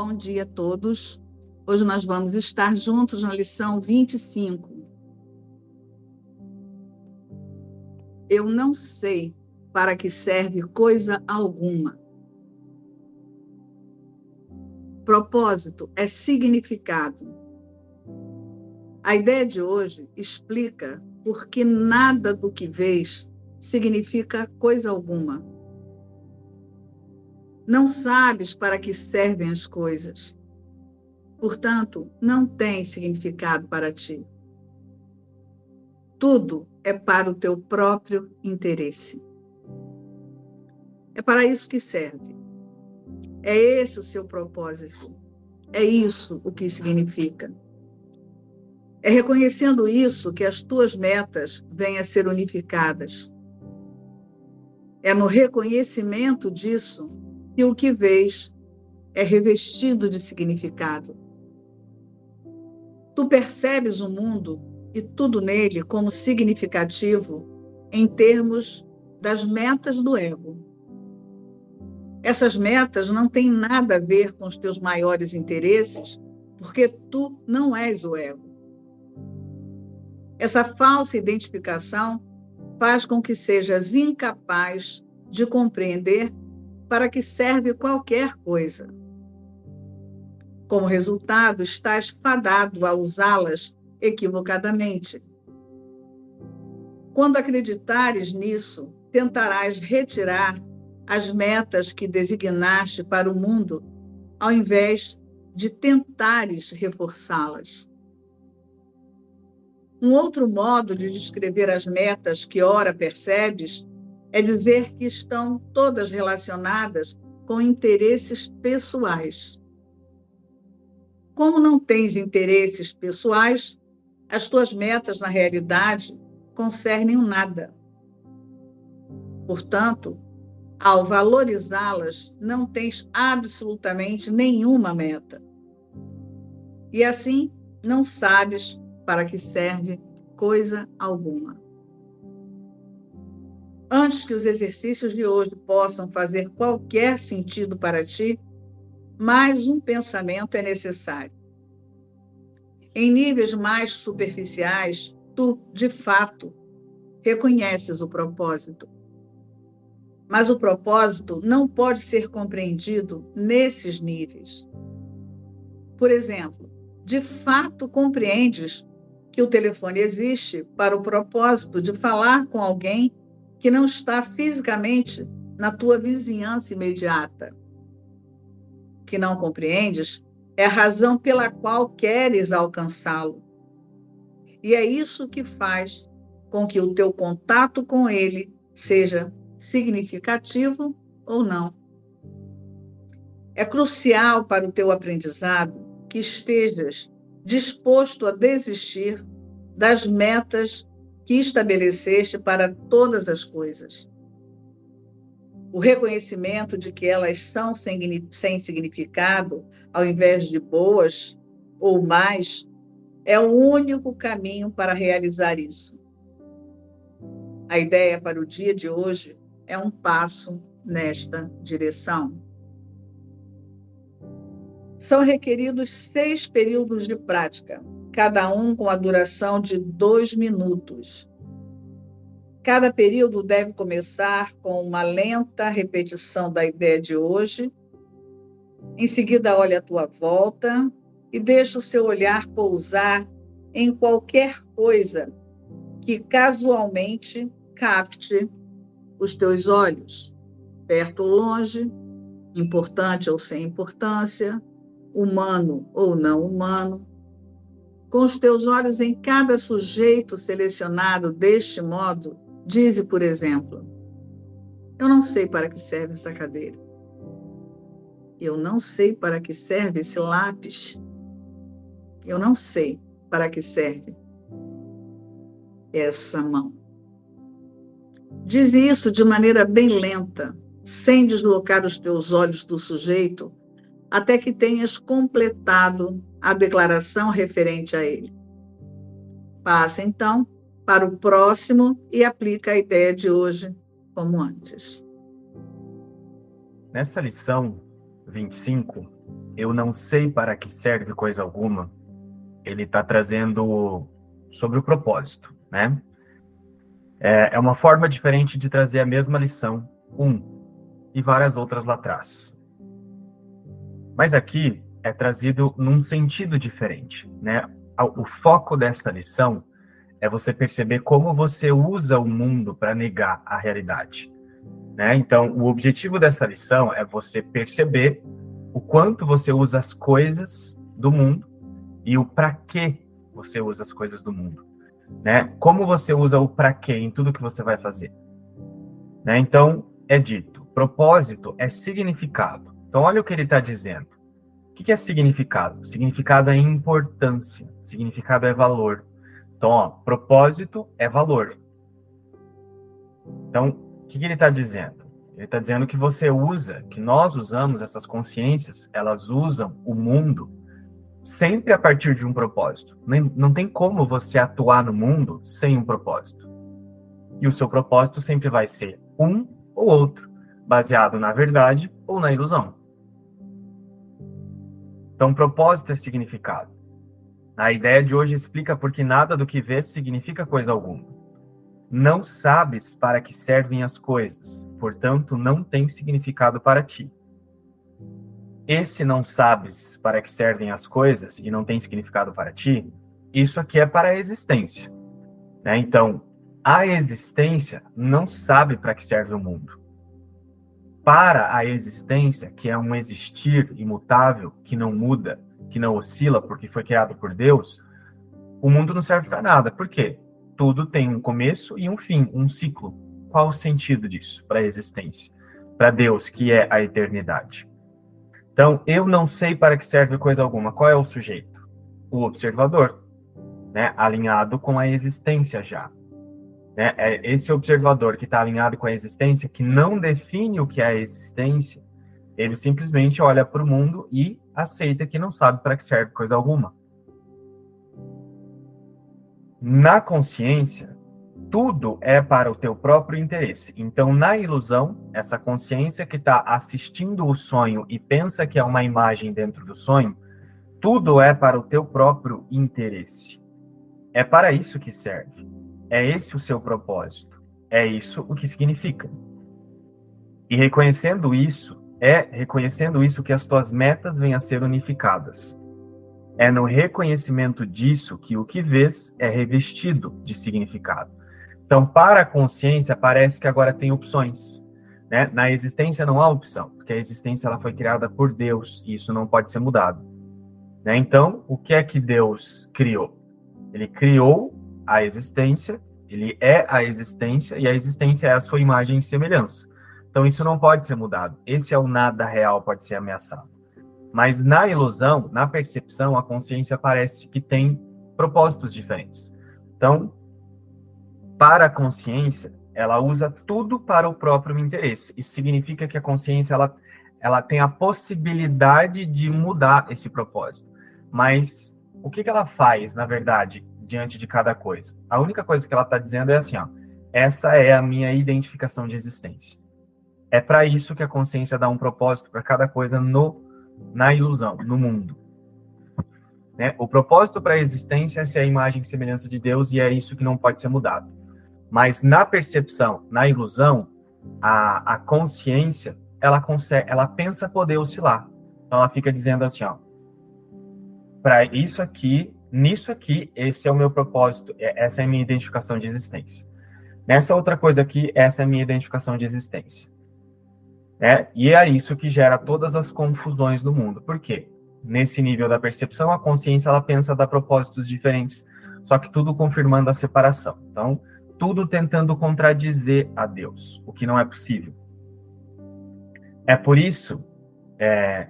Bom dia a todos. Hoje nós vamos estar juntos na lição 25. Eu não sei para que serve coisa alguma. Propósito é significado. A ideia de hoje explica por que nada do que vês significa coisa alguma. Não sabes para que servem as coisas. Portanto, não tem significado para ti. Tudo é para o teu próprio interesse. É para isso que serve. É esse o seu propósito. É isso o que significa. É reconhecendo isso que as tuas metas vêm a ser unificadas. É no reconhecimento disso e o que vês é revestido de significado. Tu percebes o mundo e tudo nele como significativo em termos das metas do ego. Essas metas não têm nada a ver com os teus maiores interesses, porque tu não és o ego. Essa falsa identificação faz com que sejas incapaz de compreender para que serve qualquer coisa. Como resultado, estás fadado a usá-las equivocadamente. Quando acreditares nisso, tentarás retirar as metas que designaste para o mundo, ao invés de tentares reforçá-las. Um outro modo de descrever as metas que ora percebes é dizer que estão todas relacionadas com interesses pessoais. Como não tens interesses pessoais, as tuas metas, na realidade, concernem o nada. Portanto, ao valorizá-las, não tens absolutamente nenhuma meta. E assim, não sabes para que serve coisa alguma. Antes que os exercícios de hoje possam fazer qualquer sentido para ti, mais um pensamento é necessário. Em níveis mais superficiais, tu, de fato, reconheces o propósito. Mas o propósito não pode ser compreendido nesses níveis. Por exemplo, de fato compreendes que o telefone existe para o propósito de falar com alguém que não está fisicamente na tua vizinhança imediata. Que não compreendes é a razão pela qual queres alcançá-lo. E é isso que faz com que o teu contato com ele seja significativo ou não. É crucial para o teu aprendizado que estejas disposto a desistir das metas que estabeleceste para todas as coisas. O reconhecimento de que elas são sem, significado, ao invés de boas ou mais, é o único caminho para realizar isso. A ideia para o dia de hoje é um passo nesta direção. São requeridos seis períodos de prática cada um com a duração de dois minutos. Cada período deve começar com uma lenta repetição da ideia de hoje. Em seguida, olhe à tua volta e deixe o seu olhar pousar em qualquer coisa que casualmente capte os teus olhos, perto ou longe, importante ou sem importância, humano ou não humano, com os teus olhos em cada sujeito selecionado deste modo, dize, por exemplo: Eu não sei para que serve essa cadeira. Eu não sei para que serve esse lápis. Eu não sei para que serve essa mão. Diz isso de maneira bem lenta, sem deslocar os teus olhos do sujeito, até que tenhas completado a declaração referente a ele. Passa, então, para o próximo e aplica a ideia de hoje como antes. Nessa lição, 25, eu não sei para que serve coisa alguma, ele está trazendo sobre o propósito, né? É, é uma forma diferente de trazer a mesma lição, um, e várias outras lá atrás. Mas aqui é trazido num sentido diferente, né? O foco dessa lição é você perceber como você usa o mundo para negar a realidade. Né? Então, o objetivo dessa lição é você perceber o quanto você usa as coisas do mundo e o para que você usa as coisas do mundo. Né? Como você usa o para que em tudo que você vai fazer. Né? Então, é dito, propósito é significado. Então, olha o que ele está dizendo. O que é significado? Significado é importância, significado é valor. Então, ó, propósito é valor. Então, o que, que ele está dizendo? Ele está dizendo que você usa, que nós usamos essas consciências, elas usam o mundo sempre a partir de um propósito. Nem, não tem como você atuar no mundo sem um propósito. E o seu propósito sempre vai ser um ou outro, baseado na verdade ou na ilusão. Então, propósito é significado. A ideia de hoje explica porque nada do que vês significa coisa alguma. Não sabes para que servem as coisas, portanto, não tem significado para ti. Esse não sabes para que servem as coisas e não tem significado para ti, isso aqui é para a existência. Né? Então, a existência não sabe para que serve o mundo. Para a existência, que é um existir imutável, que não muda, que não oscila porque foi criado por Deus, o mundo não serve para nada. Por quê? Tudo tem um começo e um fim, um ciclo. Qual o sentido disso para a existência? Para Deus, que é a eternidade. Então, eu não sei para que serve coisa alguma. Qual é o sujeito? O observador, né? alinhado com a existência já. Né? É esse observador que está alinhado com a existência, que não define o que é a existência, ele simplesmente olha para o mundo e aceita que não sabe para que serve coisa alguma. Na consciência, tudo é para o teu próprio interesse. Então, na ilusão, essa consciência que está assistindo o sonho e pensa que é uma imagem dentro do sonho, tudo é para o teu próprio interesse. É para isso que serve. É esse o seu propósito. É isso o que significa. E reconhecendo isso, é reconhecendo isso que as tuas metas vêm a ser unificadas. É no reconhecimento disso que o que vês é revestido de significado. Então, para a consciência, parece que agora tem opções. Né? Na existência não há opção, porque a existência ela foi criada por Deus e isso não pode ser mudado. Né? Então, o que é que Deus criou? Ele criou a existência, ele é a existência e a existência é a sua imagem e semelhança. Então isso não pode ser mudado. Esse é o nada real pode ser ameaçado. Mas na ilusão, na percepção, a consciência parece que tem propósitos diferentes. Então, para a consciência, ela usa tudo para o próprio interesse. Isso significa que a consciência ela, ela tem a possibilidade de mudar esse propósito. Mas o que, que ela faz, na verdade, diante de cada coisa? A única coisa que ela está dizendo é assim: ó, essa é a minha identificação de existência. É para isso que a consciência dá um propósito para cada coisa no na ilusão, no mundo. Né? O propósito para a existência é ser a imagem e semelhança de Deus e é isso que não pode ser mudado. Mas na percepção, na ilusão, a, a consciência ela consegue, ela pensa poder oscilar. Então ela fica dizendo assim, ó, para isso aqui, nisso aqui, esse é o meu propósito, é, essa é a minha identificação de existência. Nessa outra coisa aqui, essa é a minha identificação de existência. Né? E é isso que gera todas as confusões do mundo. Por quê? Nesse nível da percepção, a consciência ela pensa dar propósitos diferentes, só que tudo confirmando a separação. Então, tudo tentando contradizer a Deus, o que não é possível. É por isso é,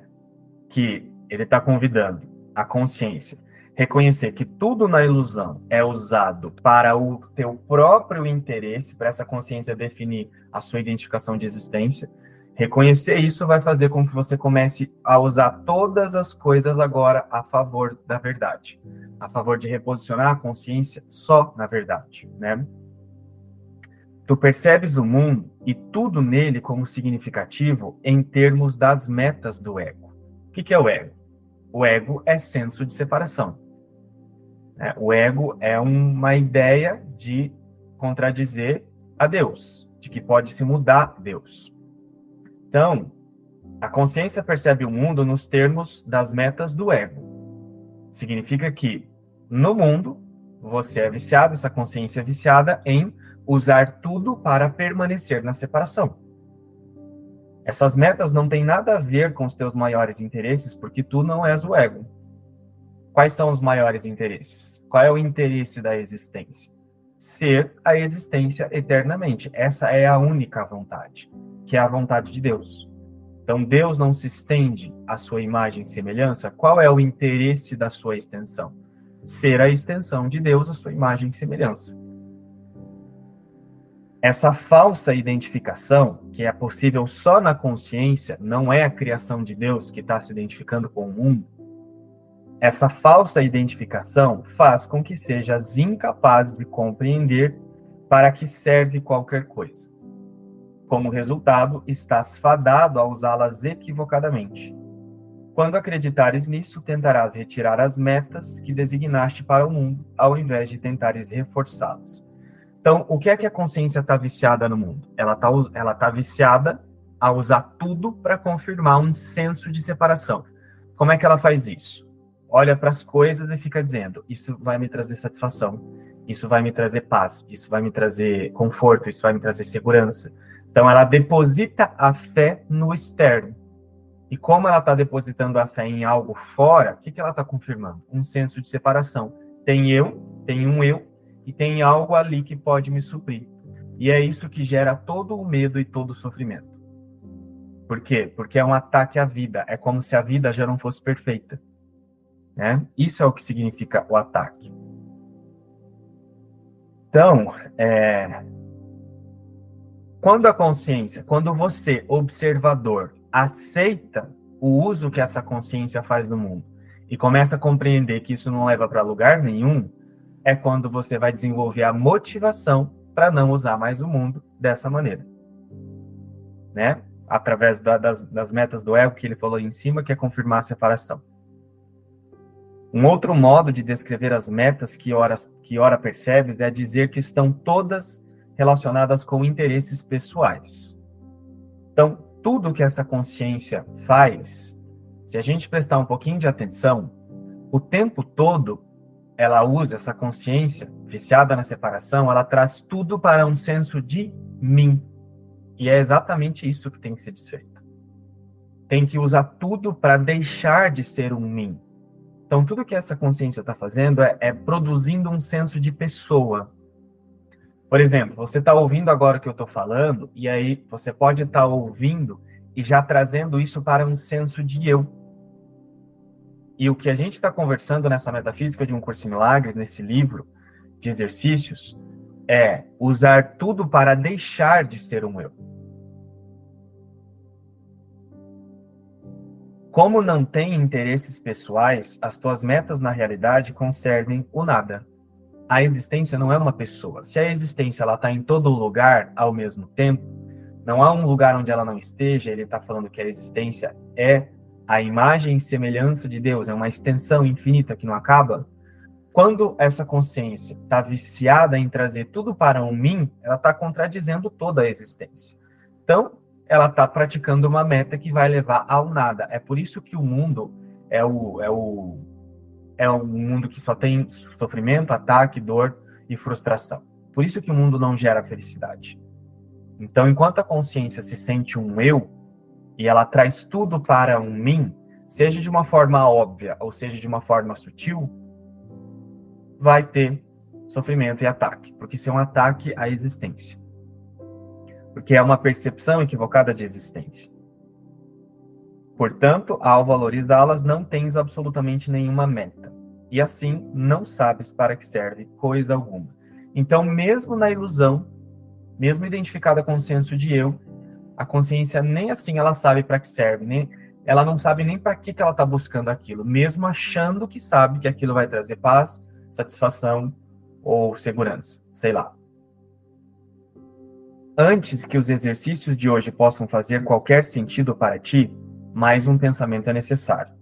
que ele está convidando a consciência reconhecer que tudo na ilusão é usado para o teu próprio interesse, para essa consciência definir a sua identificação de existência, Reconhecer isso vai fazer com que você comece a usar todas as coisas agora a favor da verdade, a favor de reposicionar a consciência só na verdade, né? Tu percebes o mundo e tudo nele como significativo em termos das metas do ego. O que, que é o ego? O ego é senso de separação. É, o ego é uma ideia de contradizer a Deus, de que pode se mudar Deus. Então, a consciência percebe o mundo nos termos das metas do ego. Significa que no mundo você é viciado, essa consciência é viciada em usar tudo para permanecer na separação. Essas metas não têm nada a ver com os teus maiores interesses, porque tu não és o ego. Quais são os maiores interesses? Qual é o interesse da existência? Ser a existência eternamente. Essa é a única vontade, que é a vontade de Deus. Então, Deus não se estende à sua imagem e semelhança. Qual é o interesse da sua extensão? Ser a extensão de Deus, a sua imagem e semelhança. Essa falsa identificação, que é possível só na consciência, não é a criação de Deus que está se identificando com o mundo. Essa falsa identificação faz com que sejas incapaz de compreender para que serve qualquer coisa. Como resultado, estás fadado a usá-las equivocadamente. Quando acreditares nisso, tentarás retirar as metas que designaste para o mundo, ao invés de tentares reforçá-las. Então, o que é que a consciência está viciada no mundo? Ela está ela tá viciada a usar tudo para confirmar um senso de separação. Como é que ela faz isso? Olha para as coisas e fica dizendo: isso vai me trazer satisfação, isso vai me trazer paz, isso vai me trazer conforto, isso vai me trazer segurança. Então, ela deposita a fé no externo. E como ela está depositando a fé em algo fora, o que, que ela está confirmando? Um senso de separação. Tem eu, tem um eu, e tem algo ali que pode me suprir. E é isso que gera todo o medo e todo o sofrimento. Por quê? Porque é um ataque à vida. É como se a vida já não fosse perfeita. Né? Isso é o que significa o ataque. Então, é... quando a consciência, quando você, observador, aceita o uso que essa consciência faz no mundo e começa a compreender que isso não leva para lugar nenhum, é quando você vai desenvolver a motivação para não usar mais o mundo dessa maneira. Né? Através da, das, das metas do ego que ele falou em cima, que é confirmar a separação. Um outro modo de descrever as metas que ora, que ora percebes é dizer que estão todas relacionadas com interesses pessoais. Então, tudo que essa consciência faz, se a gente prestar um pouquinho de atenção, o tempo todo ela usa essa consciência viciada na separação, ela traz tudo para um senso de mim. E é exatamente isso que tem que ser desfeito. Tem que usar tudo para deixar de ser um mim. Então, tudo que essa consciência está fazendo é, é, produzindo um senso de pessoa. Por exemplo, você está ouvindo agora o que eu estou falando, e aí você pode estar tá ouvindo e já trazendo isso para um senso de eu. E o que a gente está conversando nessa metafísica de um curso em milagres, nesse livro de exercícios, é usar tudo para deixar de ser um eu. Como não tem interesses pessoais, as tuas metas na realidade concernem o nada. A existência não é uma pessoa. Se a existência ela está em todo lugar ao mesmo tempo, não há um lugar onde ela não esteja. Ele está falando que a existência é a imagem e semelhança de Deus, é uma extensão infinita que não acaba, quando essa consciência está viciada em trazer tudo para um mim, ela está contradizendo toda a existência. Então, ela está praticando uma meta que vai levar ao nada. É por isso que o mundo é o, é o, é um mundo que só tem sofrimento, ataque, dor e frustração. Por isso que o mundo não gera felicidade. Então, enquanto a consciência se sente um eu, e ela traz tudo para um mim, seja de uma forma óbvia ou seja de uma forma sutil, vai ter sofrimento e ataque, porque isso é um ataque à existência. Porque é uma percepção equivocada de existência. Portanto, ao valorizá-las, não tens absolutamente nenhuma meta. E assim, não sabes para que serve coisa alguma. Então, mesmo na ilusão, mesmo identificada com o senso de eu, a consciência nem assim ela sabe para que serve, nem ela não sabe nem para que, que ela está buscando aquilo, mesmo achando que sabe que aquilo vai trazer paz, satisfação ou segurança, sei lá. Antes que os exercícios de hoje possam fazer qualquer sentido para ti, mais um pensamento é necessário.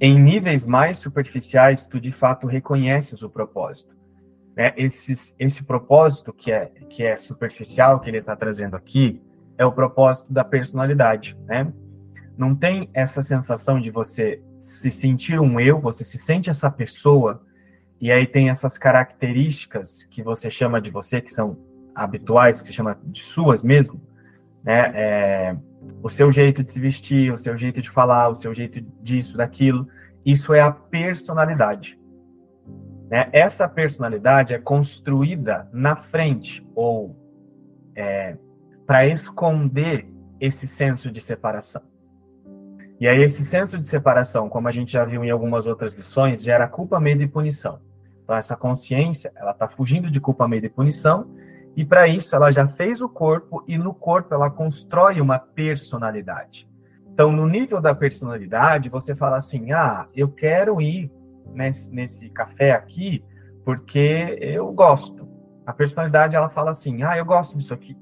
Em níveis mais superficiais, tu de fato reconheces o propósito. Né? Esse, esse propósito que é, que é superficial, que ele está trazendo aqui, é o propósito da personalidade. Né? Não tem essa sensação de você se sentir um eu, você se sente essa pessoa, e aí tem essas características que você chama de você, que são habituais, que você chama de suas mesmo, né? É, o seu jeito de se vestir, o seu jeito de falar, o seu jeito disso, daquilo, isso é a personalidade. Né? Essa personalidade é construída na frente ou é, para esconder esse senso de separação. E aí esse senso de separação, como a gente já viu em algumas outras lições, gera culpa, medo e punição. Então essa consciência, ela está fugindo de culpa, medo e punição e para isso, ela já fez o corpo e no corpo ela constrói uma personalidade. Então, no nível da personalidade, você fala assim: ah, eu quero ir nesse, nesse café aqui porque eu gosto. A personalidade ela fala assim: ah, eu gosto disso aqui.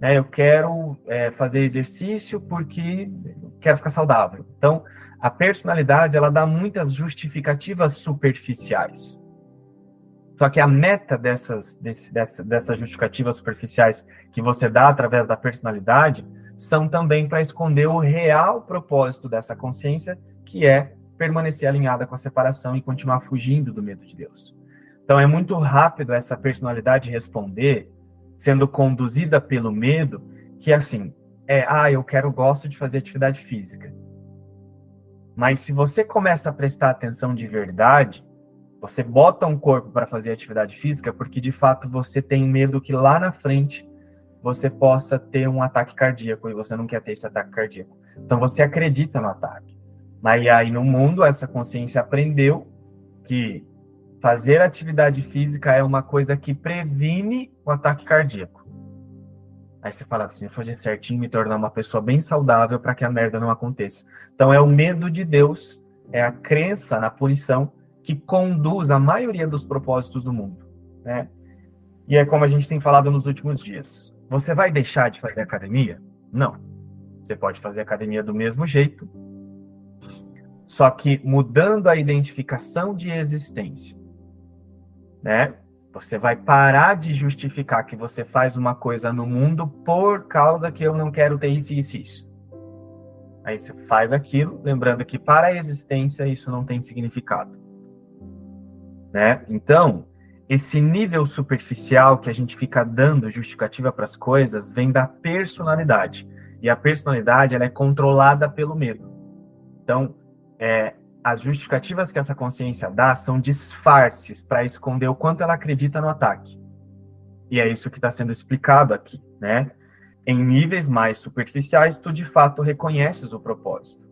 É, eu quero é, fazer exercício porque quero ficar saudável. Então, a personalidade ela dá muitas justificativas superficiais. Só que a meta dessas, desse, dessa, dessas justificativas superficiais que você dá através da personalidade são também para esconder o real propósito dessa consciência, que é permanecer alinhada com a separação e continuar fugindo do medo de Deus. Então é muito rápido essa personalidade responder, sendo conduzida pelo medo, que assim, é, ah, eu quero, gosto de fazer atividade física. Mas se você começa a prestar atenção de verdade, você bota um corpo para fazer atividade física porque de fato você tem medo que lá na frente você possa ter um ataque cardíaco e você não quer ter esse ataque cardíaco. Então você acredita no ataque. Mas aí no mundo essa consciência aprendeu que fazer atividade física é uma coisa que previne o ataque cardíaco. Aí você fala assim, fazer certinho, me tornar uma pessoa bem saudável para que a merda não aconteça. Então é o medo de Deus, é a crença na punição que conduz a maioria dos propósitos do mundo, né? E é como a gente tem falado nos últimos dias. Você vai deixar de fazer academia? Não. Você pode fazer academia do mesmo jeito, só que mudando a identificação de existência, né? Você vai parar de justificar que você faz uma coisa no mundo por causa que eu não quero ter isso, isso, isso. Aí você faz aquilo, lembrando que para a existência isso não tem significado né? Então, esse nível superficial que a gente fica dando justificativa para as coisas vem da personalidade. E a personalidade ela é controlada pelo medo. Então, é, as justificativas que essa consciência dá são disfarces para esconder o quanto ela acredita no ataque. E é isso que está sendo explicado aqui, né? Em níveis mais superficiais, tu de fato reconheces o propósito.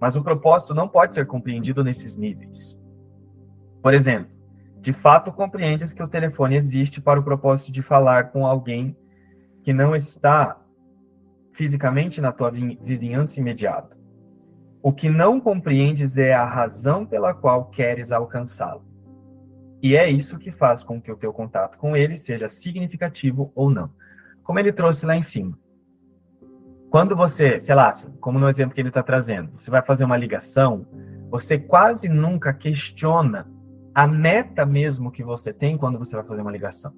Mas o propósito não pode ser compreendido nesses níveis. Por exemplo, de fato compreendes que o telefone existe para o propósito de falar com alguém que não está fisicamente na tua vizinhança imediata. O que não compreendes é a razão pela qual queres alcançá-lo. E é isso que faz com que o teu contato com ele seja significativo ou não. Como ele trouxe lá em cima. Quando você, sei lá, como no exemplo que ele está trazendo, você vai fazer uma ligação, você quase nunca questiona a meta mesmo que você tem quando você vai fazer uma ligação.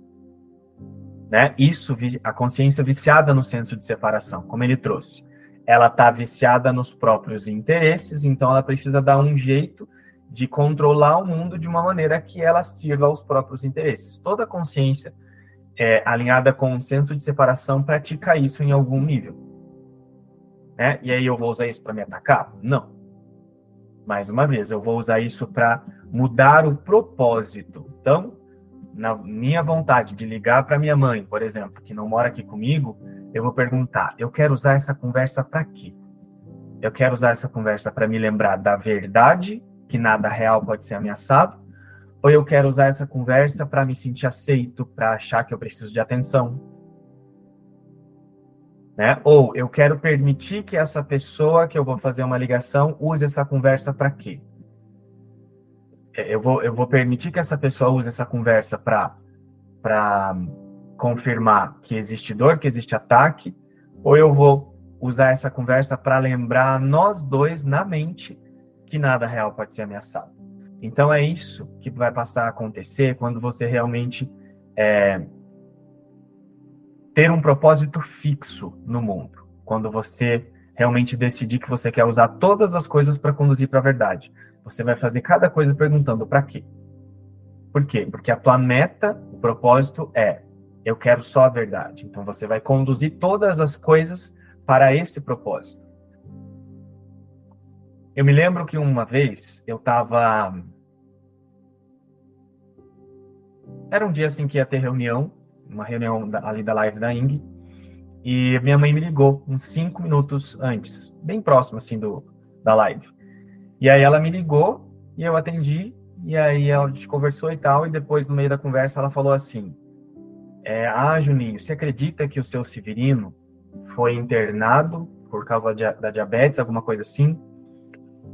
Né? Isso, a consciência viciada no senso de separação, como ele trouxe. Ela está viciada nos próprios interesses, então ela precisa dar um jeito de controlar o mundo de uma maneira que ela sirva aos próprios interesses. Toda consciência é, alinhada com o senso de separação pratica isso em algum nível. Né? E aí eu vou usar isso para me atacar? Não. Mais uma vez, eu vou usar isso para mudar o propósito. Então, na minha vontade de ligar para minha mãe, por exemplo, que não mora aqui comigo, eu vou perguntar: eu quero usar essa conversa para quê? Eu quero usar essa conversa para me lembrar da verdade, que nada real pode ser ameaçado, ou eu quero usar essa conversa para me sentir aceito, para achar que eu preciso de atenção? Né? Ou eu quero permitir que essa pessoa que eu vou fazer uma ligação use essa conversa para quê? É, eu vou, eu vou permitir que essa pessoa use essa conversa para confirmar que existe dor, que existe ataque, ou eu vou usar essa conversa para lembrar nós dois na mente que nada real pode ser ameaçado. Então é isso que vai passar a acontecer quando você realmente é, ter um propósito fixo no mundo. Quando você realmente decidir que você quer usar todas as coisas para conduzir para a verdade. Você vai fazer cada coisa perguntando para quê. Por quê? Porque a tua meta, o propósito é eu quero só a verdade. Então você vai conduzir todas as coisas para esse propósito. Eu me lembro que uma vez eu estava. Era um dia assim que ia ter reunião, uma reunião ali da live da Ing, e minha mãe me ligou uns cinco minutos antes, bem próximo assim do, da live. E aí ela me ligou e eu atendi, e aí a gente conversou e tal, e depois no meio da conversa ela falou assim: é, Ah, Juninho, você acredita que o seu Severino foi internado por causa da diabetes, alguma coisa assim?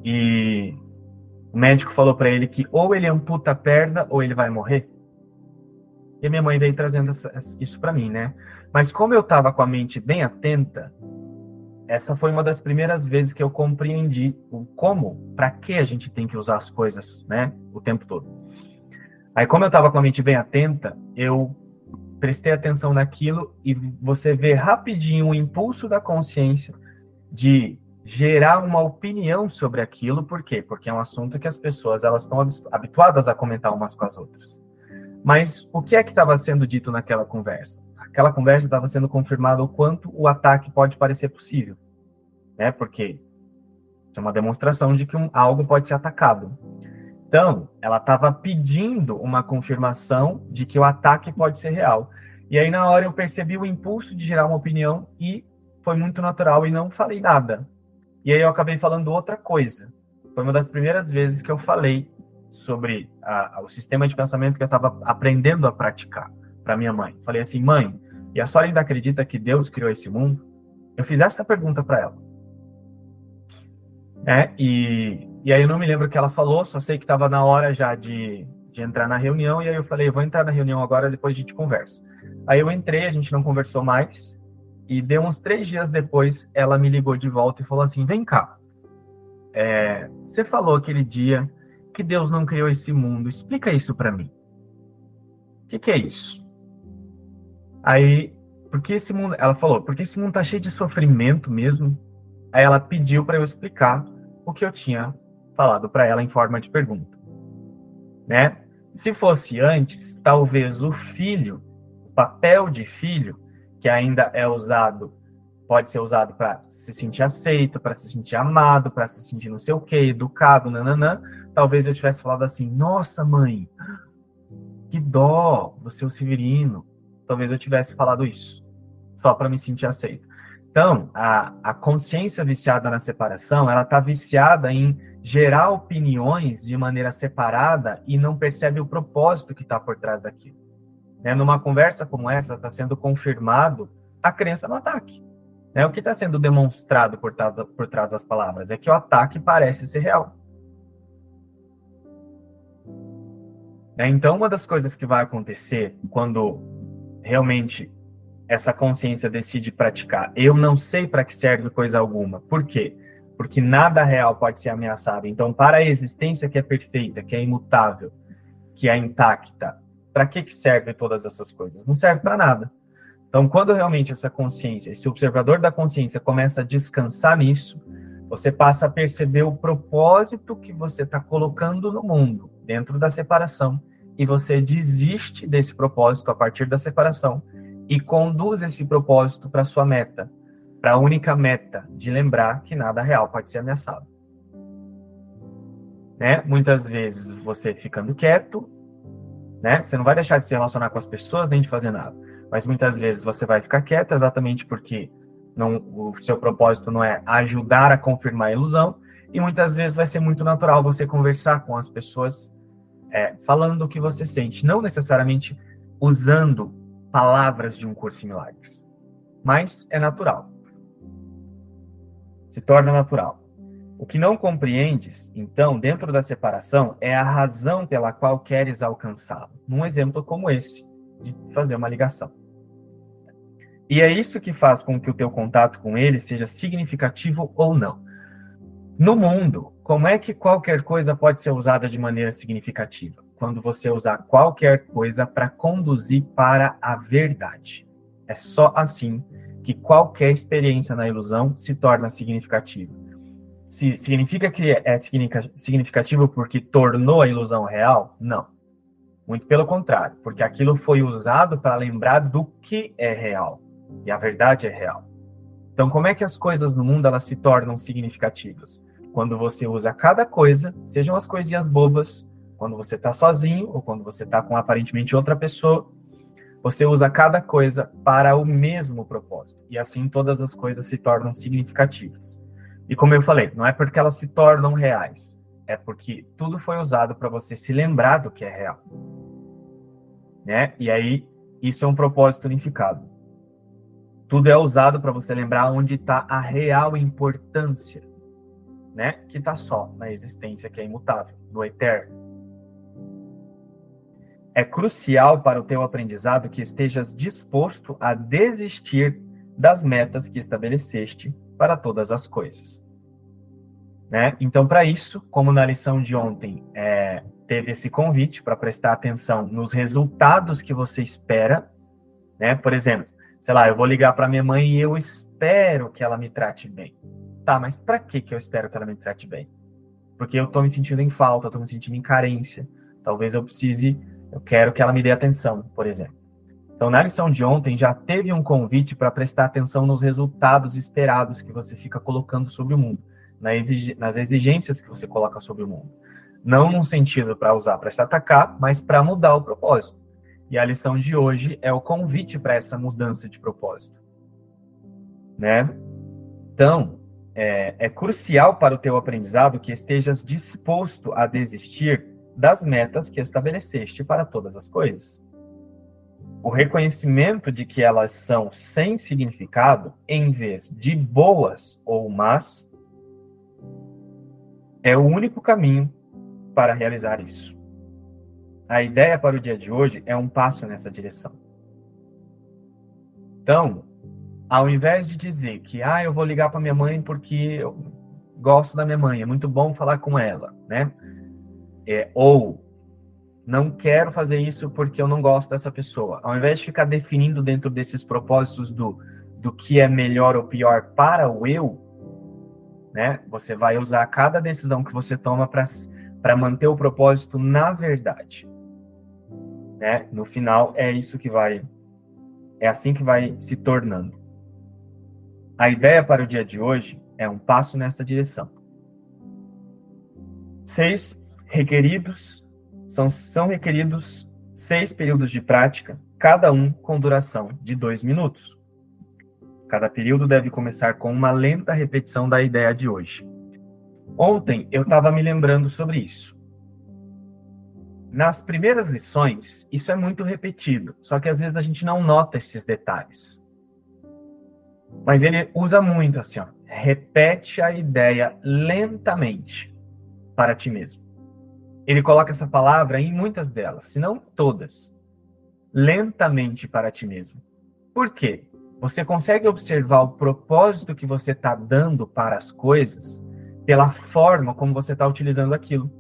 E o médico falou para ele que ou ele amputa a perna ou ele vai morrer? E minha mãe veio trazendo isso para mim, né? Mas como eu estava com a mente bem atenta, essa foi uma das primeiras vezes que eu compreendi o como, para que a gente tem que usar as coisas, né, o tempo todo. Aí, como eu estava com a mente bem atenta, eu prestei atenção naquilo e você vê rapidinho o impulso da consciência de gerar uma opinião sobre aquilo, por quê? Porque é um assunto que as pessoas elas estão habituadas a comentar umas com as outras. Mas o que é que estava sendo dito naquela conversa? Aquela conversa estava sendo confirmado o quanto o ataque pode parecer possível, né? Porque é uma demonstração de que um, algo pode ser atacado. Então, ela estava pedindo uma confirmação de que o ataque pode ser real. E aí, na hora, eu percebi o impulso de gerar uma opinião e foi muito natural e não falei nada. E aí, eu acabei falando outra coisa. Foi uma das primeiras vezes que eu falei sobre a, o sistema de pensamento que eu estava aprendendo a praticar para minha mãe. Falei assim, mãe, e a senhora ainda acredita que Deus criou esse mundo? Eu fiz essa pergunta para ela. É, e e aí eu não me lembro o que ela falou, só sei que estava na hora já de, de entrar na reunião, e aí eu falei, vou entrar na reunião agora, depois a gente conversa. Aí eu entrei, a gente não conversou mais, e deu uns três dias depois, ela me ligou de volta e falou assim, vem cá, é, você falou aquele dia que Deus não criou esse mundo, explica isso para mim. O que, que é isso? Aí, porque esse mundo, ela falou, porque esse mundo tá cheio de sofrimento mesmo. Aí ela pediu para eu explicar o que eu tinha falado para ela em forma de pergunta. Né? Se fosse antes, talvez o filho, o papel de filho, que ainda é usado, pode ser usado para se sentir aceito, para se sentir amado, para se sentir não sei o quê, educado, nananã. Talvez eu tivesse falado assim: nossa, mãe, que dó do seu Severino. Talvez eu tivesse falado isso, só para me sentir aceito. Então, a, a consciência viciada na separação, ela está viciada em gerar opiniões de maneira separada e não percebe o propósito que está por trás daquilo. Né? Numa conversa como essa, está sendo confirmado a crença no ataque. Né? O que está sendo demonstrado por trás, por trás das palavras é que o ataque parece ser real. Então, uma das coisas que vai acontecer quando realmente essa consciência decide praticar, eu não sei para que serve coisa alguma. Por quê? porque nada real pode ser ameaçado. Então, para a existência que é perfeita, que é imutável, que é intacta, para que, que serve todas essas coisas? Não serve para nada. Então, quando realmente essa consciência, esse observador da consciência começa a descansar nisso, você passa a perceber o propósito que você está colocando no mundo, dentro da separação, e você desiste desse propósito a partir da separação e conduz esse propósito para sua meta, para a única meta de lembrar que nada real pode ser ameaçado. Né? Muitas vezes você ficando quieto, né? Você não vai deixar de se relacionar com as pessoas nem de fazer nada, mas muitas vezes você vai ficar quieto exatamente porque não, o seu propósito não é ajudar a confirmar a ilusão, e muitas vezes vai ser muito natural você conversar com as pessoas é, falando o que você sente, não necessariamente usando palavras de um curso em milagres, mas é natural se torna natural. O que não compreendes, então, dentro da separação, é a razão pela qual queres alcançá-lo. Num exemplo como esse, de fazer uma ligação. E é isso que faz com que o teu contato com ele seja significativo ou não. No mundo, como é que qualquer coisa pode ser usada de maneira significativa? Quando você usar qualquer coisa para conduzir para a verdade. É só assim que qualquer experiência na ilusão se torna significativa. Se significa que é significativo porque tornou a ilusão real? Não. Muito pelo contrário, porque aquilo foi usado para lembrar do que é real. E a verdade é real. Então, como é que as coisas no mundo elas se tornam significativas? Quando você usa cada coisa, sejam as coisinhas bobas, quando você está sozinho ou quando você está com aparentemente outra pessoa, você usa cada coisa para o mesmo propósito. E assim todas as coisas se tornam significativas. E como eu falei, não é porque elas se tornam reais, é porque tudo foi usado para você se lembrar do que é real. Né? E aí, isso é um propósito unificado. Tudo é usado para você lembrar onde está a real importância, né? Que está só na existência que é imutável, no eterno. É crucial para o teu aprendizado que estejas disposto a desistir das metas que estabeleceste para todas as coisas. Né? Então, para isso, como na lição de ontem é, teve esse convite para prestar atenção nos resultados que você espera, né? Por exemplo, sei lá, eu vou ligar para minha mãe e eu espero que ela me trate bem. Tá, mas para que que eu espero que ela me trate bem? Porque eu tô me sentindo em falta, eu tô me sentindo em carência. Talvez eu precise, eu quero que ela me dê atenção, por exemplo. Então, na lição de ontem já teve um convite para prestar atenção nos resultados esperados que você fica colocando sobre o mundo, nas exigências que você coloca sobre o mundo. Não num sentido para usar para se atacar, mas para mudar o propósito. E a lição de hoje é o convite para essa mudança de propósito. Né? Então, é, é crucial para o teu aprendizado que estejas disposto a desistir das metas que estabeleceste para todas as coisas. O reconhecimento de que elas são sem significado, em vez de boas ou más, é o único caminho para realizar isso. A ideia para o dia de hoje é um passo nessa direção. Então, ao invés de dizer que ah, eu vou ligar para minha mãe porque eu gosto da minha mãe, é muito bom falar com ela, né? É, ou não quero fazer isso porque eu não gosto dessa pessoa. Ao invés de ficar definindo dentro desses propósitos do, do que é melhor ou pior para o eu, né? Você vai usar cada decisão que você toma para manter o propósito na verdade né? No final é isso que vai é assim que vai se tornando. A ideia para o dia de hoje é um passo nessa direção. Seis requeridos são, são requeridos seis períodos de prática, cada um com duração de dois minutos. Cada período deve começar com uma lenta repetição da ideia de hoje. Ontem eu estava me lembrando sobre isso. Nas primeiras lições, isso é muito repetido, só que às vezes a gente não nota esses detalhes. Mas ele usa muito assim, ó, repete a ideia lentamente para ti mesmo. Ele coloca essa palavra em muitas delas, se não todas. Lentamente para ti mesmo. Por quê? Você consegue observar o propósito que você está dando para as coisas pela forma como você está utilizando aquilo.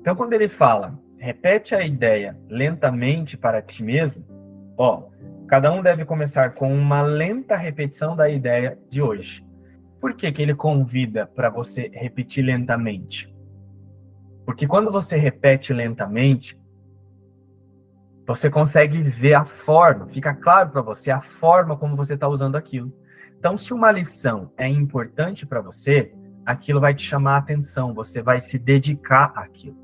Então, quando ele fala, repete a ideia lentamente para ti mesmo, ó, cada um deve começar com uma lenta repetição da ideia de hoje. Por que, que ele convida para você repetir lentamente? Porque quando você repete lentamente, você consegue ver a forma, fica claro para você a forma como você está usando aquilo. Então, se uma lição é importante para você, aquilo vai te chamar a atenção, você vai se dedicar àquilo.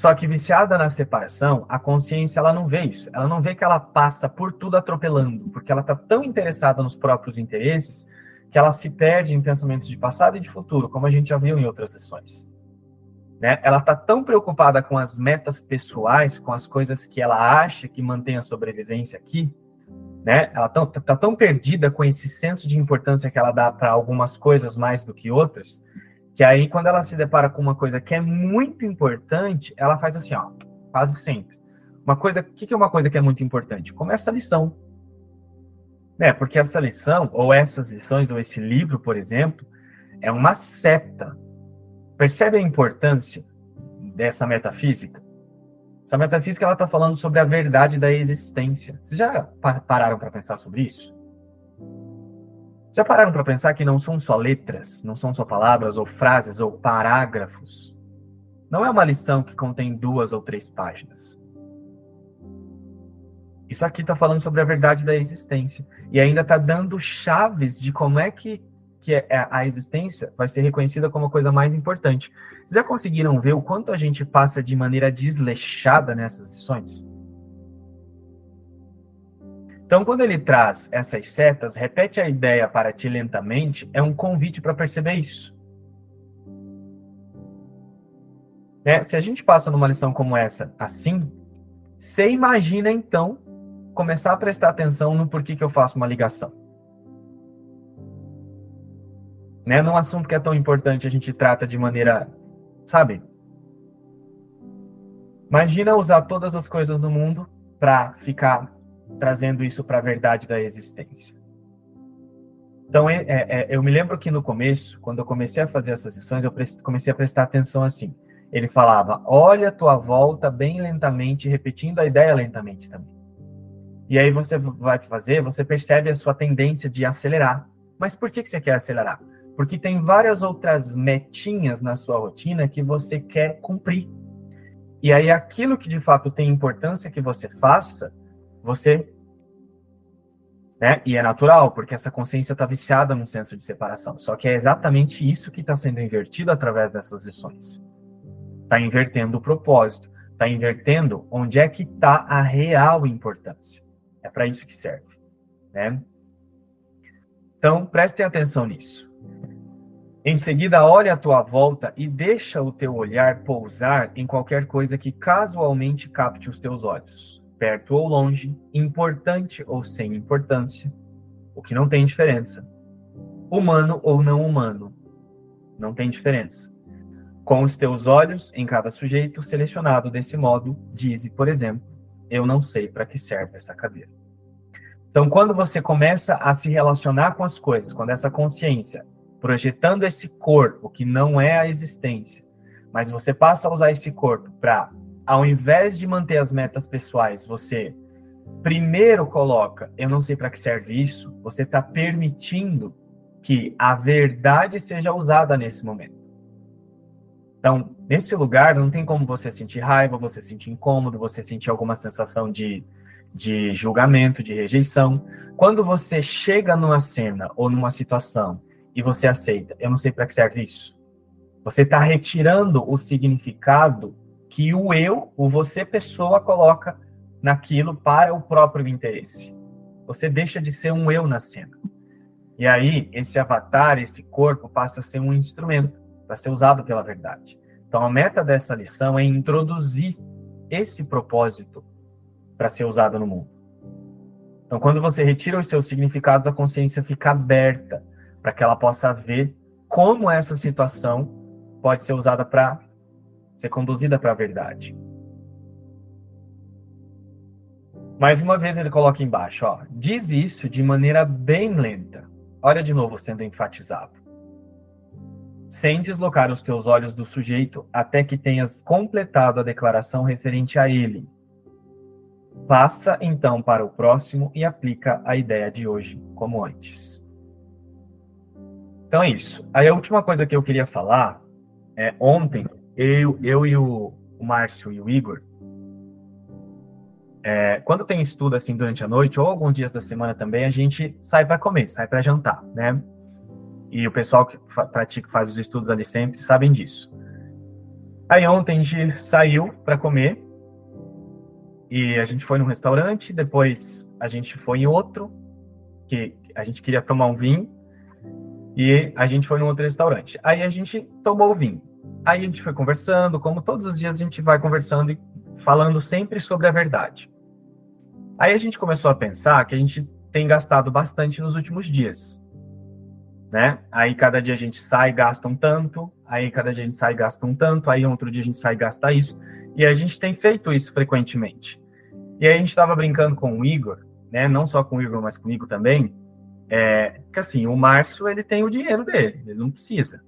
Só que viciada na separação, a consciência ela não vê isso. Ela não vê que ela passa por tudo atropelando, porque ela está tão interessada nos próprios interesses que ela se perde em pensamentos de passado e de futuro, como a gente já viu em outras lições. Né? Ela está tão preocupada com as metas pessoais, com as coisas que ela acha que mantém a sobrevivência aqui, né? Ela está tá tão perdida com esse senso de importância que ela dá para algumas coisas mais do que outras, que aí, quando ela se depara com uma coisa que é muito importante, ela faz assim, ó, quase sempre. Uma coisa, o que é uma coisa que é muito importante? Como essa lição. Né? Porque essa lição, ou essas lições, ou esse livro, por exemplo, é uma seta. Percebe a importância dessa metafísica? Essa metafísica ela está falando sobre a verdade da existência. Vocês já pararam para pensar sobre isso? Já pararam para pensar que não são só letras, não são só palavras ou frases ou parágrafos? Não é uma lição que contém duas ou três páginas. Isso aqui está falando sobre a verdade da existência. E ainda está dando chaves de como é que, que é, é, a existência vai ser reconhecida como a coisa mais importante. Já conseguiram ver o quanto a gente passa de maneira desleixada nessas lições? Então, quando ele traz essas setas, repete a ideia para ti lentamente, é um convite para perceber isso. É, se a gente passa numa lição como essa assim, você imagina então começar a prestar atenção no porquê que eu faço uma ligação. Né? Num assunto que é tão importante, a gente trata de maneira, sabe? Imagina usar todas as coisas do mundo para ficar trazendo isso para a verdade da existência. Então, é, é, é, eu me lembro que no começo, quando eu comecei a fazer essas lições, eu comecei a prestar atenção assim. Ele falava, olha a tua volta bem lentamente, repetindo a ideia lentamente também. E aí você vai fazer, você percebe a sua tendência de acelerar. Mas por que, que você quer acelerar? Porque tem várias outras metinhas na sua rotina que você quer cumprir. E aí aquilo que de fato tem importância que você faça, você. Né? E é natural, porque essa consciência está viciada num senso de separação. Só que é exatamente isso que está sendo invertido através dessas lições. Está invertendo o propósito, está invertendo onde é que está a real importância. É para isso que serve. Né? Então, prestem atenção nisso. Em seguida, olhe à tua volta e deixa o teu olhar pousar em qualquer coisa que casualmente capte os teus olhos perto ou longe, importante ou sem importância, o que não tem diferença. Humano ou não humano, não tem diferença. Com os teus olhos em cada sujeito selecionado desse modo, dize, por exemplo, eu não sei para que serve essa cadeira. Então, quando você começa a se relacionar com as coisas, quando essa consciência, projetando esse corpo que não é a existência, mas você passa a usar esse corpo para ao invés de manter as metas pessoais, você primeiro coloca, eu não sei para que serve isso, você está permitindo que a verdade seja usada nesse momento. Então, nesse lugar, não tem como você sentir raiva, você sentir incômodo, você sentir alguma sensação de, de julgamento, de rejeição. Quando você chega numa cena ou numa situação e você aceita, eu não sei para que serve isso, você está retirando o significado que o eu, o você pessoa, coloca naquilo para o próprio interesse. Você deixa de ser um eu na cena. E aí, esse avatar, esse corpo, passa a ser um instrumento para ser usado pela verdade. Então, a meta dessa lição é introduzir esse propósito para ser usado no mundo. Então, quando você retira os seus significados, a consciência fica aberta para que ela possa ver como essa situação pode ser usada para ser conduzida para a verdade. Mais uma vez ele coloca embaixo, ó, diz isso de maneira bem lenta. Olha de novo sendo enfatizado. Sem deslocar os teus olhos do sujeito até que tenhas completado a declaração referente a ele. Passa então para o próximo e aplica a ideia de hoje, como antes. Então é isso. Aí a última coisa que eu queria falar é ontem eu, eu e o, o Márcio e o Igor, é, quando tem estudo assim durante a noite ou alguns dias da semana também, a gente sai para comer, sai para jantar, né? E o pessoal que pratica, faz os estudos ali sempre, sabem disso. Aí ontem a gente saiu para comer e a gente foi num restaurante, depois a gente foi em outro, que a gente queria tomar um vinho, e a gente foi num outro restaurante. Aí a gente tomou o vinho. Aí a gente foi conversando, como todos os dias a gente vai conversando e falando sempre sobre a verdade. Aí a gente começou a pensar que a gente tem gastado bastante nos últimos dias. Né? Aí cada dia a gente sai, gasta um tanto, aí cada dia a gente sai, gasta um tanto, aí outro dia a gente sai, gasta isso. E a gente tem feito isso frequentemente. E aí a gente estava brincando com o Igor, né? Não só com o Igor, mas comigo também. É, que assim, o Márcio ele tem o dinheiro dele, ele não precisa.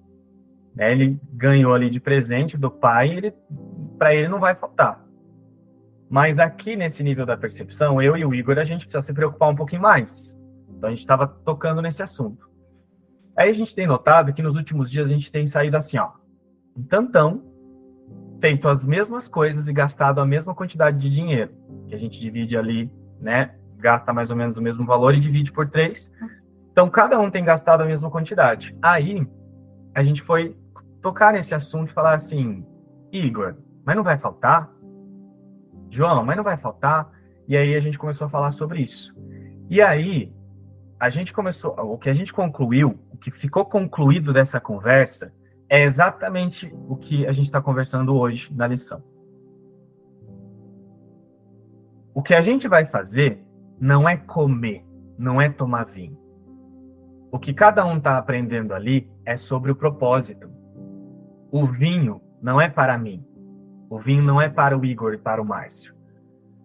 Né? Ele ganhou ali de presente do pai, ele para ele não vai faltar. Mas aqui nesse nível da percepção, eu e o Igor a gente precisa se preocupar um pouquinho mais. Então a gente estava tocando nesse assunto. Aí a gente tem notado que nos últimos dias a gente tem saído assim, ó, um tantão, feito as mesmas coisas e gastado a mesma quantidade de dinheiro, que a gente divide ali, né, gasta mais ou menos o mesmo valor e divide por três. Então cada um tem gastado a mesma quantidade. Aí a gente foi tocar nesse assunto e falar assim, Igor, mas não vai faltar? João, mas não vai faltar? E aí a gente começou a falar sobre isso. E aí a gente começou, o que a gente concluiu, o que ficou concluído dessa conversa, é exatamente o que a gente está conversando hoje na lição. O que a gente vai fazer não é comer, não é tomar vinho. O que cada um está aprendendo ali é sobre o propósito. O vinho não é para mim. O vinho não é para o Igor e para o Márcio.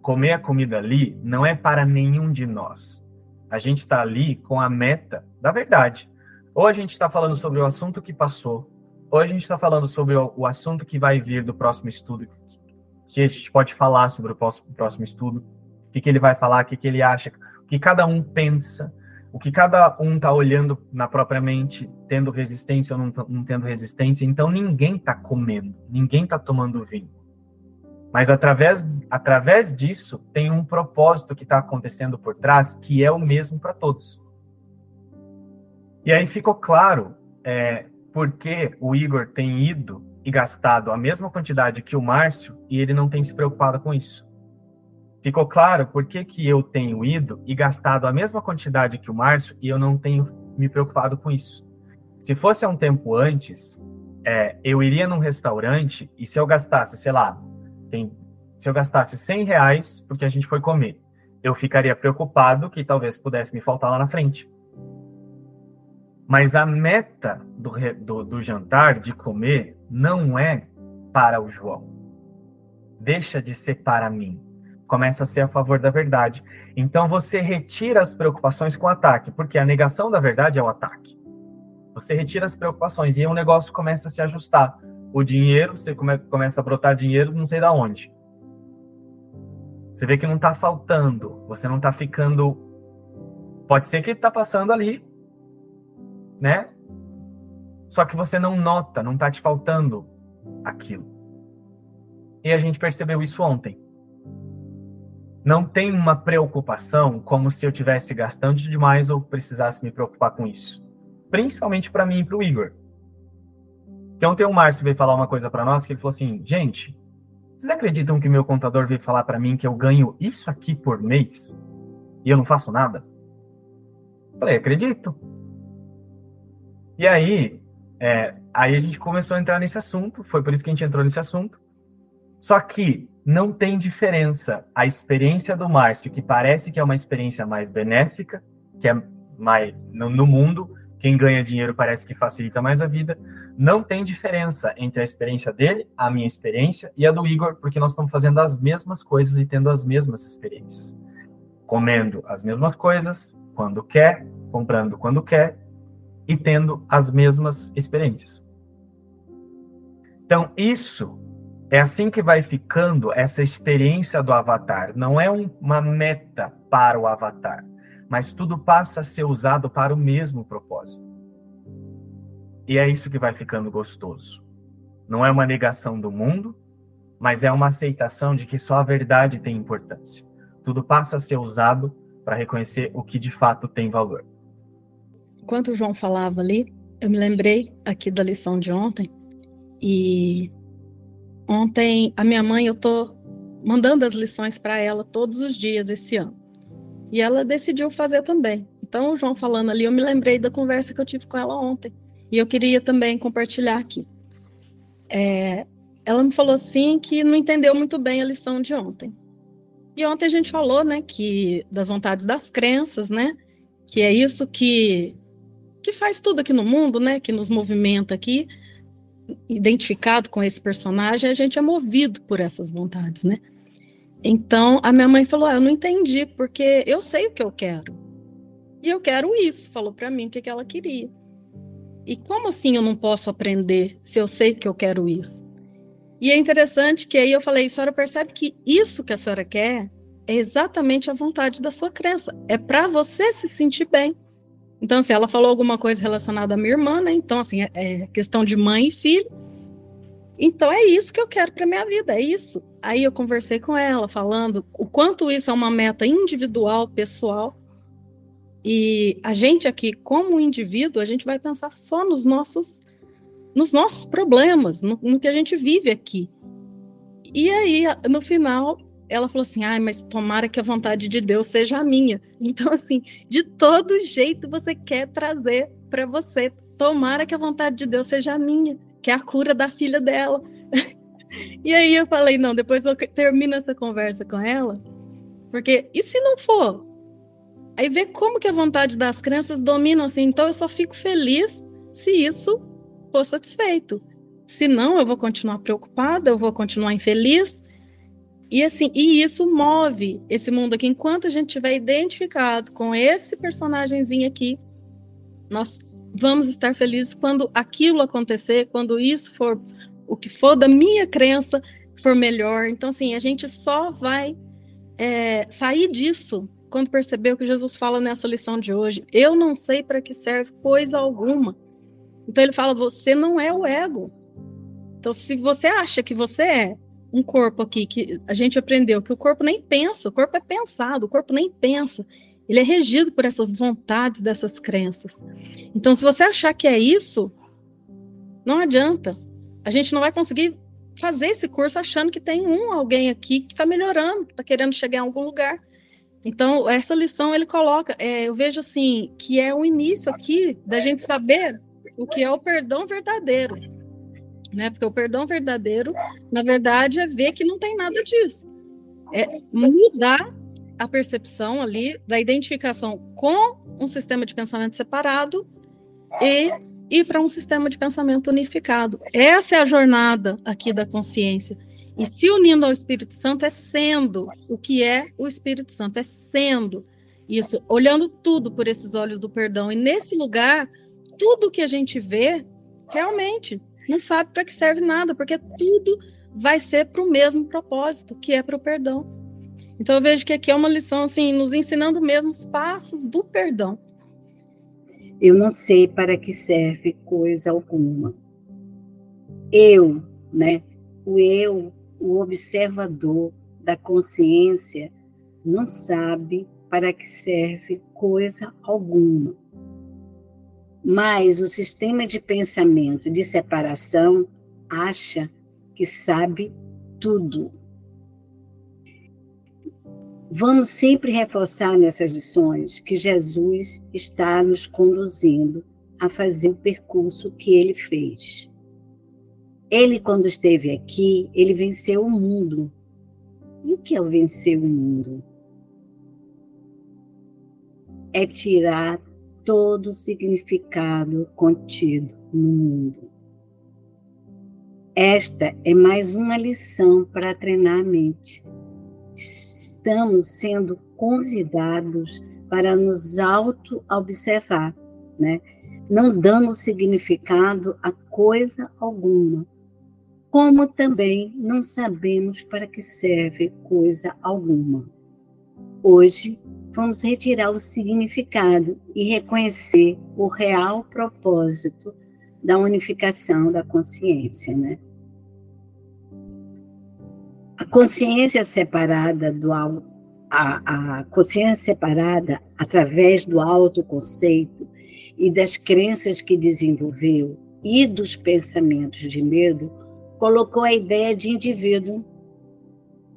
Comer a comida ali não é para nenhum de nós a gente está ali com a meta da verdade. Ou a gente está falando sobre o assunto que passou, ou a gente está falando sobre o, assunto que vai vir do próximo estudo, que a gente pode falar sobre o próximo, próximo estudo, o que, que ele vai falar, o que, que ele acha, o que cada um pensa, o que cada um está olhando na própria mente, tendo resistência ou não, não tendo resistência. Então ninguém está comendo, ninguém está tomando vinho. Mas através, através disso, tem um propósito que está acontecendo por trás que é o mesmo para todos. E aí ficou claro é, porque o Igor tem ido e gastado a mesma quantidade que o Márcio e ele não tem se preocupado com isso. Ficou claro por que, que eu tenho ido e gastado a mesma quantidade que o Márcio e eu não tenho me preocupado com isso. Se fosse há um tempo antes, é, eu iria num restaurante e se eu gastasse, sei lá, tem, se eu gastasse 100 reais porque a gente foi comer, eu ficaria preocupado que talvez pudesse me faltar lá na frente. Mas a meta do, do, do jantar, de comer, não é para o João. Deixa de ser para mim. Começa a ser a favor da verdade. Então você retira as preocupações com o ataque, porque a negação da verdade é o ataque. Você retira as preocupações e aí o negócio começa a se ajustar o dinheiro, você come, começa a brotar dinheiro não sei da onde. Você vê que não está faltando, você não está ficando. Pode ser que está passando ali, né? Só que você não nota, não está te faltando aquilo. E a gente percebeu isso ontem. Não tem uma preocupação como se eu tivesse gastando demais ou precisasse me preocupar com isso. Principalmente para mim e para o Igor. Que ontem o Márcio veio falar uma coisa para nós, que ele falou assim, gente, vocês acreditam que meu contador veio falar para mim que eu ganho isso aqui por mês e eu não faço nada? Eu falei, acredito. E aí, é, aí a gente começou a entrar nesse assunto, foi por isso que a gente entrou nesse assunto. Só que não tem diferença a experiência do Márcio, que parece que é uma experiência mais benéfica, que é mais no, no mundo, quem ganha dinheiro parece que facilita mais a vida. Não tem diferença entre a experiência dele, a minha experiência e a do Igor, porque nós estamos fazendo as mesmas coisas e tendo as mesmas experiências. Comendo as mesmas coisas, quando quer, comprando quando quer e tendo as mesmas experiências. Então, isso é assim que vai ficando essa experiência do avatar. Não é uma meta para o avatar mas tudo passa a ser usado para o mesmo propósito. E é isso que vai ficando gostoso. Não é uma negação do mundo, mas é uma aceitação de que só a verdade tem importância. Tudo passa a ser usado para reconhecer o que de fato tem valor. Enquanto o João falava ali, eu me lembrei aqui da lição de ontem. E ontem a minha mãe, eu tô mandando as lições para ela todos os dias esse ano. E ela decidiu fazer também. Então, o João falando ali, eu me lembrei da conversa que eu tive com ela ontem. E eu queria também compartilhar aqui. É, ela me falou assim que não entendeu muito bem a lição de ontem. E ontem a gente falou, né, que das vontades das crenças, né, que é isso que que faz tudo aqui no mundo, né, que nos movimenta aqui, identificado com esse personagem, a gente é movido por essas vontades, né? Então a minha mãe falou: ah, Eu não entendi, porque eu sei o que eu quero. E eu quero isso, falou para mim o que, que ela queria. E como assim eu não posso aprender se eu sei que eu quero isso? E é interessante que aí eu falei: a senhora percebe que isso que a senhora quer é exatamente a vontade da sua crença. É para você se sentir bem. Então, assim, ela falou alguma coisa relacionada à minha irmã, né? Então, assim, é, é questão de mãe e filho. Então, é isso que eu quero para minha vida, é isso. Aí eu conversei com ela, falando o quanto isso é uma meta individual, pessoal. E a gente aqui, como indivíduo, a gente vai pensar só nos nossos, nos nossos problemas, no, no que a gente vive aqui. E aí, no final, ela falou assim: ai, mas tomara que a vontade de Deus seja a minha. Então, assim, de todo jeito você quer trazer para você. Tomara que a vontade de Deus seja a minha, que é a cura da filha dela. e aí eu falei: não, depois eu termino essa conversa com ela, porque e se não for? Aí vê como que a vontade das crianças domina assim. Então eu só fico feliz se isso for satisfeito. Se não, eu vou continuar preocupada, eu vou continuar infeliz e assim, e isso move esse mundo aqui. Enquanto a gente estiver identificado com esse personagemzinho aqui, nós vamos estar felizes quando aquilo acontecer, quando isso for o que for da minha crença for melhor. Então, assim, a gente só vai é, sair disso quando perceber o que Jesus fala nessa lição de hoje. Eu não sei para que serve coisa alguma. Então ele fala: você não é o ego. Então, se você acha que você é, um corpo aqui que a gente aprendeu que o corpo nem pensa, o corpo é pensado, o corpo nem pensa. Ele é regido por essas vontades, dessas crenças. Então, se você achar que é isso, não adianta. A gente não vai conseguir fazer esse curso achando que tem um alguém aqui que está melhorando, que está querendo chegar em algum lugar. Então, essa lição ele coloca, é, eu vejo assim, que é o início aqui da gente saber o que é o perdão verdadeiro né? Porque o perdão verdadeiro, na verdade, é ver que não tem nada disso. É mudar a percepção ali da identificação com um sistema de pensamento separado e ir para um sistema de pensamento unificado. Essa é a jornada aqui da consciência. E se unindo ao Espírito Santo é sendo o que é o Espírito Santo, é sendo isso, olhando tudo por esses olhos do perdão. E nesse lugar, tudo que a gente vê, realmente, não sabe para que serve nada, porque tudo vai ser para o mesmo propósito, que é para o perdão. Então eu vejo que aqui é uma lição assim, nos ensinando mesmo os passos do perdão. Eu não sei para que serve coisa alguma. Eu, né? O eu, o observador da consciência, não sabe para que serve coisa alguma. Mas o sistema de pensamento de separação acha que sabe tudo. Vamos sempre reforçar nessas lições que Jesus está nos conduzindo a fazer o percurso que ele fez. Ele, quando esteve aqui, ele venceu o mundo. E o que é o vencer o mundo? É tirar todo o significado contido no mundo. Esta é mais uma lição para treinar a mente. Estamos sendo convidados para nos auto-observar, né? não dando significado a coisa alguma, como também não sabemos para que serve coisa alguma. Hoje vamos retirar o significado e reconhecer o real propósito da unificação da consciência, né? A consciência separada do a, a consciência separada através do autoconceito e das crenças que desenvolveu e dos pensamentos de medo colocou a ideia de indivíduo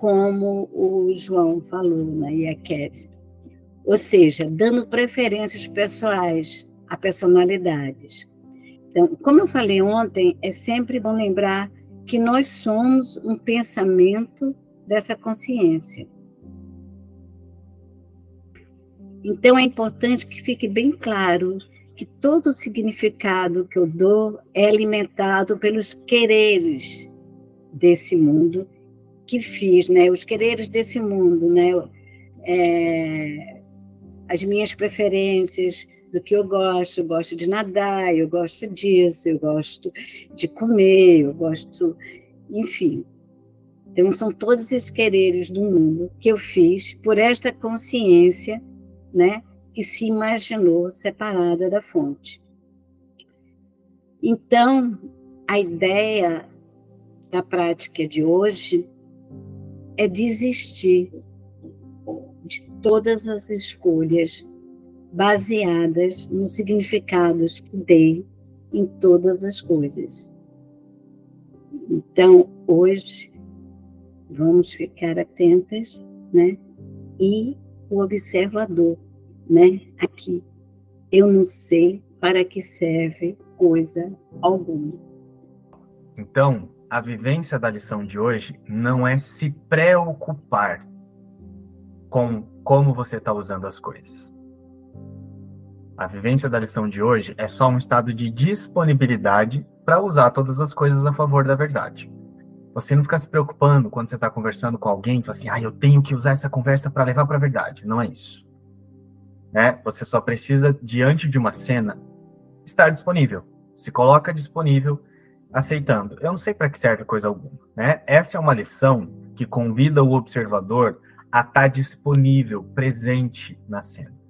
como o João falou, né, e a ou seja, dando preferências pessoais a personalidades. Então, como eu falei ontem, é sempre bom lembrar que nós somos um pensamento dessa consciência. Então, é importante que fique bem claro que todo o significado que eu dou é alimentado pelos quereres desse mundo que fiz, né? Os quereres desse mundo, né? É, as minhas preferências, do que eu gosto. Eu gosto de nadar, eu gosto disso, eu gosto de comer, eu gosto. Enfim. Então, são todos esses quereres do mundo que eu fiz por esta consciência, né? Que se imaginou separada da fonte. Então, a ideia da prática de hoje é desistir de todas as escolhas baseadas nos significados que dei em todas as coisas. Então, hoje, vamos ficar atentas, né? E o observador, né? Aqui. Eu não sei para que serve coisa alguma. Então, a vivência da lição de hoje não é se preocupar com como você está usando as coisas. A vivência da lição de hoje é só um estado de disponibilidade para usar todas as coisas a favor da verdade. Você não fica se preocupando quando você está conversando com alguém, fala assim, ah, eu tenho que usar essa conversa para levar para a verdade. Não é isso. Né? Você só precisa, diante de uma cena, estar disponível. Se coloca disponível, aceitando. Eu não sei para que serve coisa alguma. Né? Essa é uma lição que convida o observador a estar tá disponível, presente na cena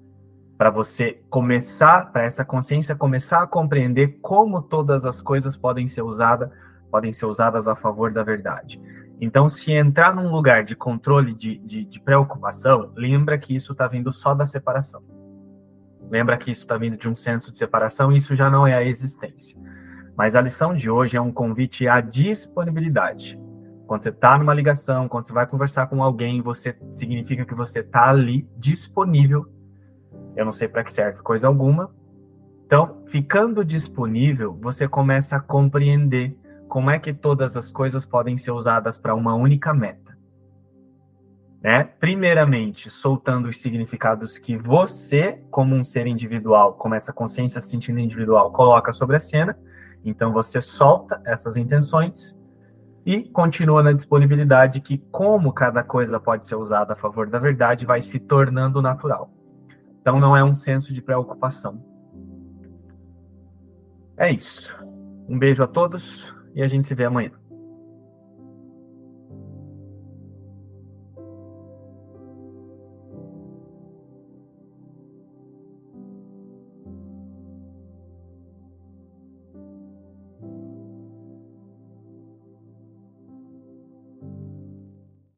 para você começar, para essa consciência começar a compreender como todas as coisas podem ser usadas, podem ser usadas a favor da verdade. Então, se entrar num lugar de controle, de, de, de preocupação, lembra que isso está vindo só da separação. Lembra que isso está vindo de um senso de separação, e isso já não é a existência. Mas a lição de hoje é um convite à disponibilidade. Quando você está numa ligação, quando você vai conversar com alguém, você significa que você está ali disponível eu não sei para que serve coisa alguma. Então, ficando disponível, você começa a compreender como é que todas as coisas podem ser usadas para uma única meta. Né? Primeiramente, soltando os significados que você, como um ser individual, como essa consciência sentindo individual, coloca sobre a cena. Então, você solta essas intenções e continua na disponibilidade que, como cada coisa pode ser usada a favor da verdade, vai se tornando natural. Então não é um senso de preocupação. É isso. Um beijo a todos e a gente se vê amanhã.